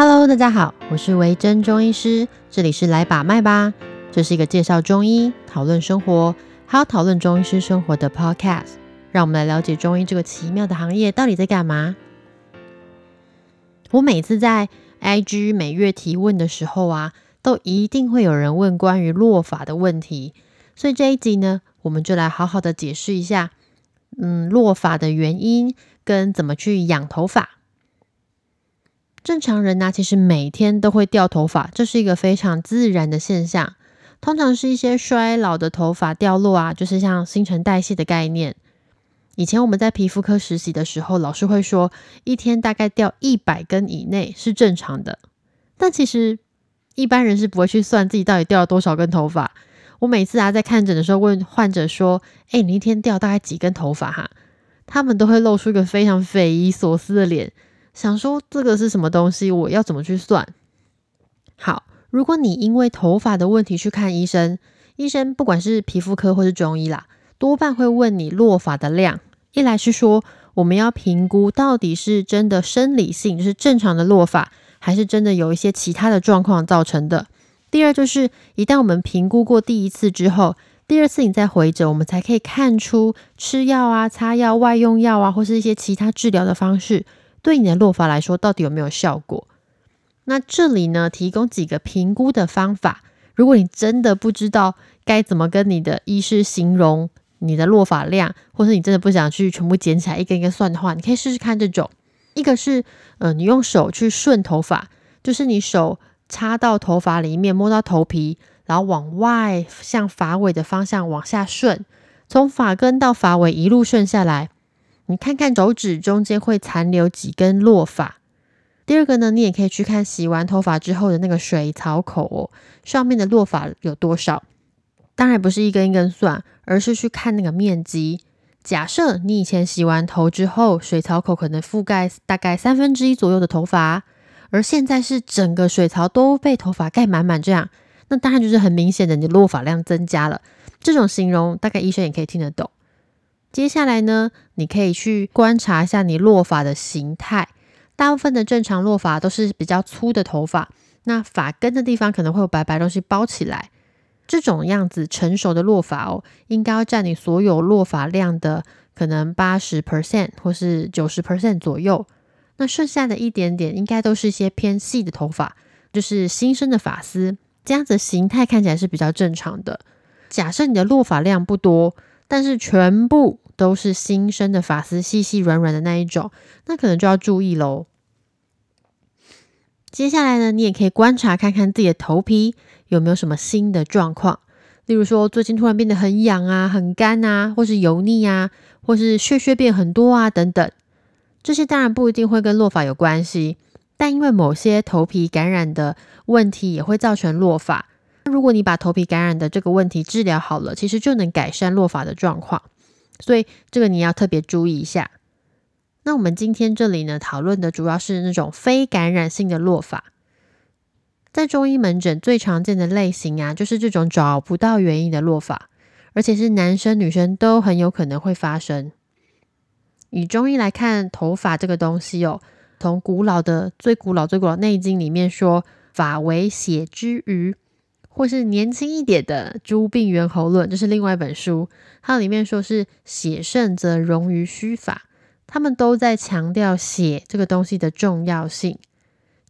Hello，大家好，我是维珍中医师，这里是来把脉吧。这是一个介绍中医、讨论生活，还有讨论中医师生活的 Podcast。让我们来了解中医这个奇妙的行业到底在干嘛。我每次在 IG 每月提问的时候啊，都一定会有人问关于落发的问题，所以这一集呢，我们就来好好的解释一下，嗯，落发的原因跟怎么去养头发。正常人呢，其实每天都会掉头发，这是一个非常自然的现象。通常是一些衰老的头发掉落啊，就是像新陈代谢的概念。以前我们在皮肤科实习的时候，老师会说，一天大概掉一百根以内是正常的。但其实一般人是不会去算自己到底掉了多少根头发。我每次啊在看诊的时候问患者说：“哎，你一天掉大概几根头发？”哈，他们都会露出一个非常匪夷所思的脸，想说这个是什么东西？我要怎么去算？好，如果你因为头发的问题去看医生，医生不管是皮肤科或是中医啦，多半会问你落发的量。一来是说，我们要评估到底是真的生理性，就是正常的落发，还是真的有一些其他的状况造成的。第二就是，一旦我们评估过第一次之后，第二次你再回诊，我们才可以看出吃药啊、擦药、外用药啊，或是一些其他治疗的方式，对你的落发来说到底有没有效果。那这里呢，提供几个评估的方法。如果你真的不知道该怎么跟你的医师形容。你的落发量，或是你真的不想去全部捡起来一根一根算的话，你可以试试看这种。一个是，呃，你用手去顺头发，就是你手插到头发里面，摸到头皮，然后往外向发尾的方向往下顺，从发根到发尾一路顺下来，你看看手指中间会残留几根落发。第二个呢，你也可以去看洗完头发之后的那个水槽口哦，上面的落发有多少。当然不是一根一根算，而是去看那个面积。假设你以前洗完头之后，水槽口可能覆盖大概三分之一左右的头发，而现在是整个水槽都被头发盖满满，这样，那当然就是很明显的你的落发量增加了。这种形容大概医生也可以听得懂。接下来呢，你可以去观察一下你落发的形态。大部分的正常落发都是比较粗的头发，那发根的地方可能会有白白东西包起来。这种样子成熟的落发哦，应该要占你所有落发量的可能八十 percent 或是九十 percent 左右。那剩下的一点点，应该都是一些偏细的头发，就是新生的发丝。这样子形态看起来是比较正常的。假设你的落发量不多，但是全部都是新生的发丝，细细软软的那一种，那可能就要注意喽。接下来呢，你也可以观察看看自己的头皮有没有什么新的状况，例如说最近突然变得很痒啊、很干啊，或是油腻啊，或是屑屑变很多啊等等。这些当然不一定会跟落发有关系，但因为某些头皮感染的问题也会造成落发。如果你把头皮感染的这个问题治疗好了，其实就能改善落发的状况。所以这个你要特别注意一下。那我们今天这里呢，讨论的主要是那种非感染性的落发。在中医门诊最常见的类型啊，就是这种找不到原因的落发，而且是男生女生都很有可能会发生。以中医来看，头发这个东西哦，从古老的最古老最古老《内经》里面说，发为血之余，或是年轻一点的《诸病源候论》，这是另外一本书，它里面说是血盛则溶于虚发。他们都在强调血这个东西的重要性。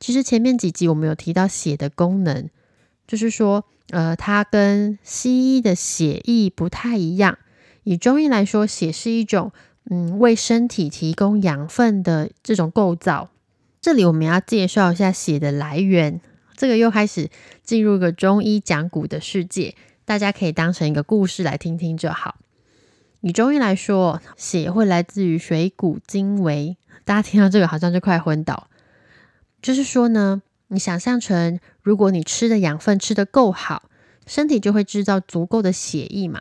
其实前面几集我们有提到血的功能，就是说，呃，它跟西医的血液不太一样。以中医来说，血是一种嗯为身体提供养分的这种构造。这里我们要介绍一下血的来源。这个又开始进入一个中医讲古的世界，大家可以当成一个故事来听听就好。以中医来说，血会来自于水谷精微。大家听到这个好像就快昏倒。就是说呢，你想象成，如果你吃的养分吃得够好，身体就会制造足够的血液嘛。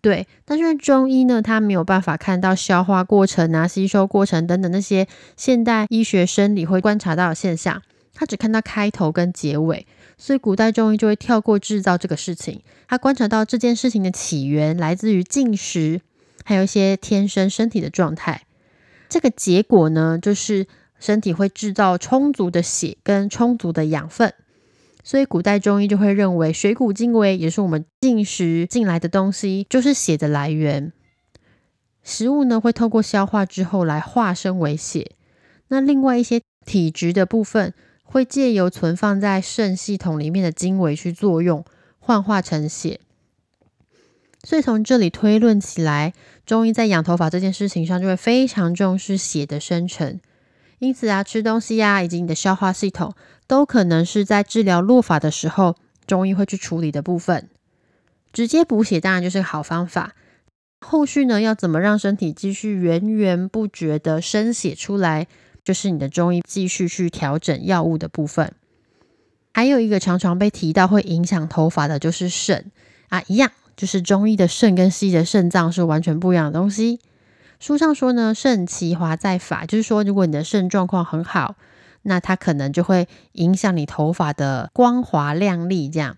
对，但是中医呢，它没有办法看到消化过程啊、吸收过程等等那些现代医学生理会观察到的现象，他只看到开头跟结尾。所以古代中医就会跳过制造这个事情，他观察到这件事情的起源来自于进食，还有一些天生身体的状态。这个结果呢，就是身体会制造充足的血跟充足的养分。所以古代中医就会认为，水谷精微也是我们进食进来的东西，就是血的来源。食物呢会透过消化之后来化身为血。那另外一些体质的部分，会借由存放在肾系统里面的精微去作用，幻化成血。所以从这里推论起来，中医在养头发这件事情上就会非常重视血的生成。因此啊，吃东西呀，以及你的消化系统。都可能是在治疗落发的时候，中医会去处理的部分。直接补血当然就是个好方法。后续呢，要怎么让身体继续源源不绝的生血出来，就是你的中医继续去调整药物的部分。还有一个常常被提到会影响头发的，就是肾啊，一样，就是中医的肾跟西医的肾脏是完全不一样的东西。书上说呢，肾其华在发，就是说如果你的肾状况很好。那它可能就会影响你头发的光滑亮丽。这样，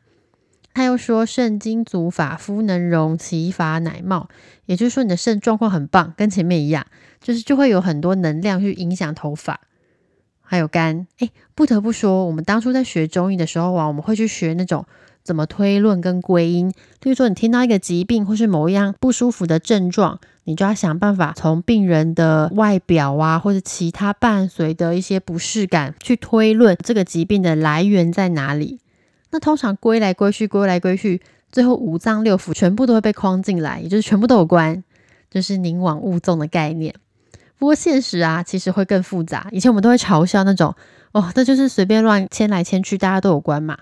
他又说肾精足，发肤能容，其发乃茂。也就是说，你的肾状况很棒，跟前面一样，就是就会有很多能量去影响头发。还有肝，哎，不得不说，我们当初在学中医的时候啊，我们会去学那种。怎么推论跟归因？例如说，你听到一个疾病或是某一样不舒服的症状，你就要想办法从病人的外表啊，或者其他伴随的一些不适感去推论这个疾病的来源在哪里。那通常归来归去，归来归去，最后五脏六腑全部都会被框进来，也就是全部都有关，就是宁往勿纵的概念。不过现实啊，其实会更复杂。以前我们都会嘲笑那种，哦，那就是随便乱牵来牵去，大家都有关嘛。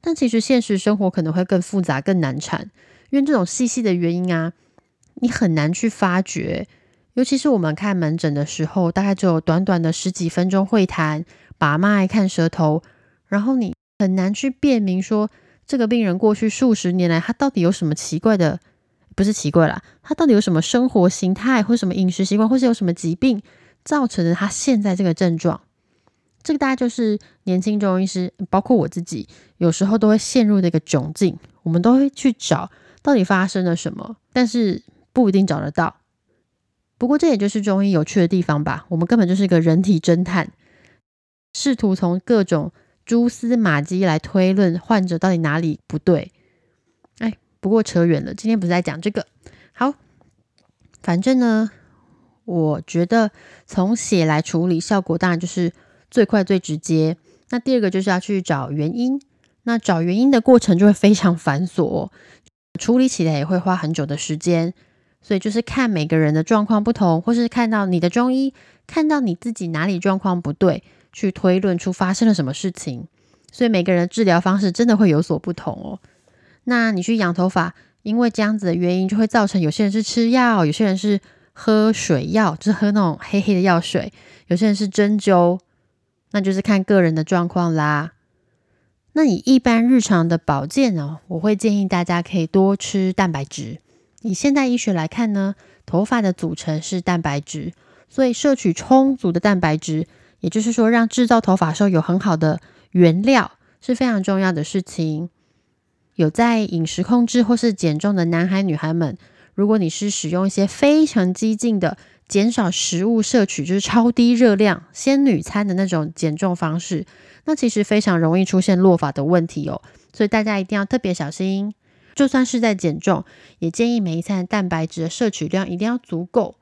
但其实现实生活可能会更复杂、更难缠，因为这种细细的原因啊，你很难去发掘。尤其是我们看门诊的时候，大概只有短短的十几分钟会谈，把脉、看舌头，然后你很难去辨明说这个病人过去数十年来他到底有什么奇怪的，不是奇怪啦，他到底有什么生活形态，或什么饮食习惯，或是有什么疾病造成的他现在这个症状。这个大概就是年轻中医师，包括我自己，有时候都会陷入的一个窘境。我们都会去找到底发生了什么，但是不一定找得到。不过这也就是中医有趣的地方吧。我们根本就是一个人体侦探，试图从各种蛛丝马迹来推论患者到底哪里不对。不过扯远了，今天不是在讲这个。好，反正呢，我觉得从血来处理，效果当然就是。最快最直接。那第二个就是要去找原因。那找原因的过程就会非常繁琐，处理起来也会花很久的时间。所以就是看每个人的状况不同，或是看到你的中医看到你自己哪里状况不对，去推论出发生了什么事情。所以每个人治疗方式真的会有所不同哦。那你去养头发，因为这样子的原因，就会造成有些人是吃药，有些人是喝水药，就是喝那种黑黑的药水，有些人是针灸。那就是看个人的状况啦。那你一般日常的保健呢？我会建议大家可以多吃蛋白质。以现代医学来看呢，头发的组成是蛋白质，所以摄取充足的蛋白质，也就是说让制造头发时候有很好的原料是非常重要的事情。有在饮食控制或是减重的男孩女孩们，如果你是使用一些非常激进的。减少食物摄取就是超低热量仙女餐的那种减重方式，那其实非常容易出现落发的问题哦，所以大家一定要特别小心。就算是在减重，也建议每一餐蛋白质的摄取量一定要足够，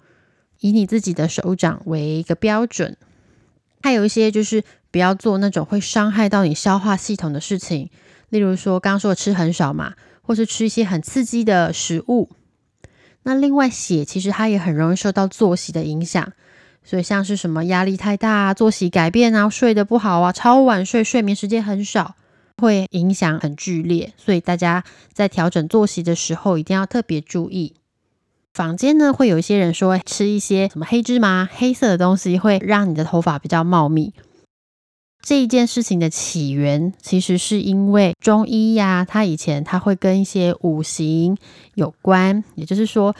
以你自己的手掌为一个标准。还有一些就是不要做那种会伤害到你消化系统的事情，例如说刚刚说的吃很少嘛，或是吃一些很刺激的食物。那另外血其实它也很容易受到作息的影响，所以像是什么压力太大、作息改变啊、睡得不好啊、超晚睡、睡眠时间很少，会影响很剧烈。所以大家在调整作息的时候一定要特别注意。坊间呢会有一些人说吃一些什么黑芝麻、黑色的东西会让你的头发比较茂密。这一件事情的起源，其实是因为中医呀，它以前它会跟一些五行有关，也就是说，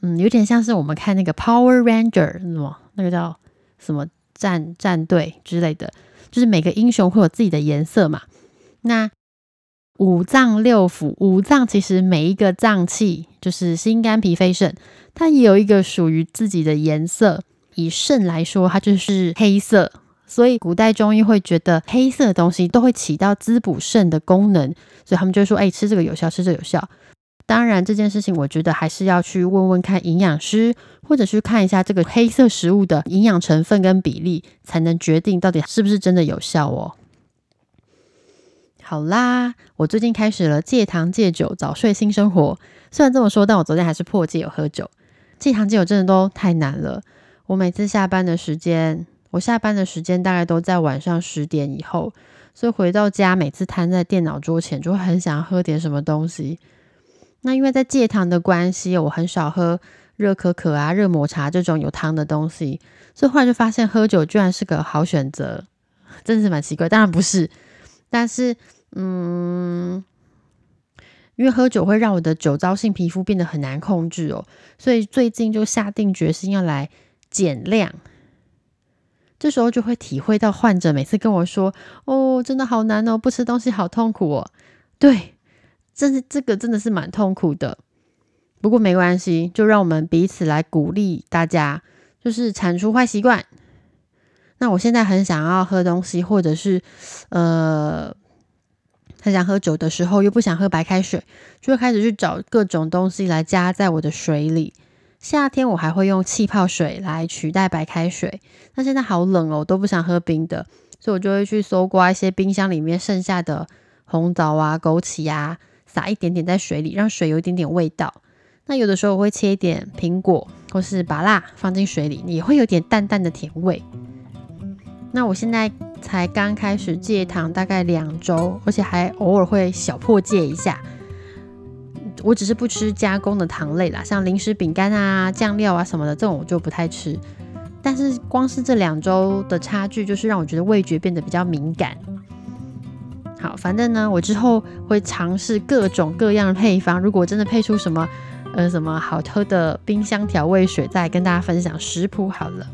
嗯，有点像是我们看那个 Power Ranger 什么那个叫什么战战队之类的，就是每个英雄会有自己的颜色嘛。那五脏六腑，五脏其实每一个脏器，就是心肝脾肺肾，它也有一个属于自己的颜色。以肾来说，它就是黑色。所以古代中医会觉得黑色的东西都会起到滋补肾的功能，所以他们就说：“哎，吃这个有效，吃这有效。”当然，这件事情我觉得还是要去问问看营养师，或者去看一下这个黑色食物的营养成分跟比例，才能决定到底是不是真的有效哦。好啦，我最近开始了戒糖戒酒早睡新生活。虽然这么说，但我昨天还是破戒有喝酒。戒糖戒酒真的都太难了。我每次下班的时间，我下班的时间大概都在晚上十点以后，所以回到家每次瘫在电脑桌前，就会很想喝点什么东西。那因为在戒糖的关系，我很少喝热可可啊、热抹茶这种有糖的东西，所以后来就发现喝酒居然是个好选择，真的是蛮奇怪。当然不是，但是嗯，因为喝酒会让我的酒糟性皮肤变得很难控制哦，所以最近就下定决心要来减量。这时候就会体会到患者每次跟我说：“哦，真的好难哦，不吃东西好痛苦哦。”对。真是这个真的是蛮痛苦的，不过没关系，就让我们彼此来鼓励大家，就是铲除坏习惯。那我现在很想要喝东西，或者是呃很想喝酒的时候，又不想喝白开水，就会开始去找各种东西来加在我的水里。夏天我还会用气泡水来取代白开水，那现在好冷哦，都不想喝冰的，所以我就会去搜刮一些冰箱里面剩下的红枣啊、枸杞啊。撒一点点在水里，让水有一点点味道。那有的时候我会切一点苹果或是芭辣放进水里，也会有点淡淡的甜味。那我现在才刚开始戒糖，大概两周，而且还偶尔会小破戒一下。我只是不吃加工的糖类啦，像零食、饼干啊、酱料啊什么的，这种我就不太吃。但是光是这两周的差距，就是让我觉得味觉变得比较敏感。好，反正呢，我之后会尝试各种各样的配方。如果真的配出什么，呃，什么好喝的冰箱调味水，再跟大家分享食谱好了。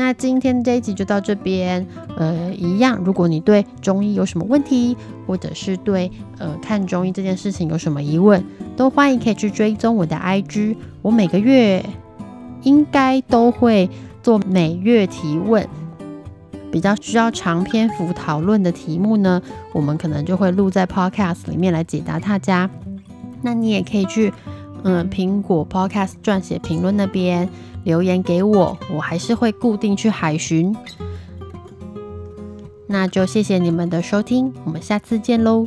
那今天这一集就到这边。呃，一样，如果你对中医有什么问题，或者是对呃看中医这件事情有什么疑问，都欢迎可以去追踪我的 IG。我每个月应该都会做每月提问。比较需要长篇幅讨论的题目呢，我们可能就会录在 Podcast 里面来解答大家。那你也可以去嗯苹果 Podcast 撰写评论那边留言给我，我还是会固定去海巡。那就谢谢你们的收听，我们下次见喽。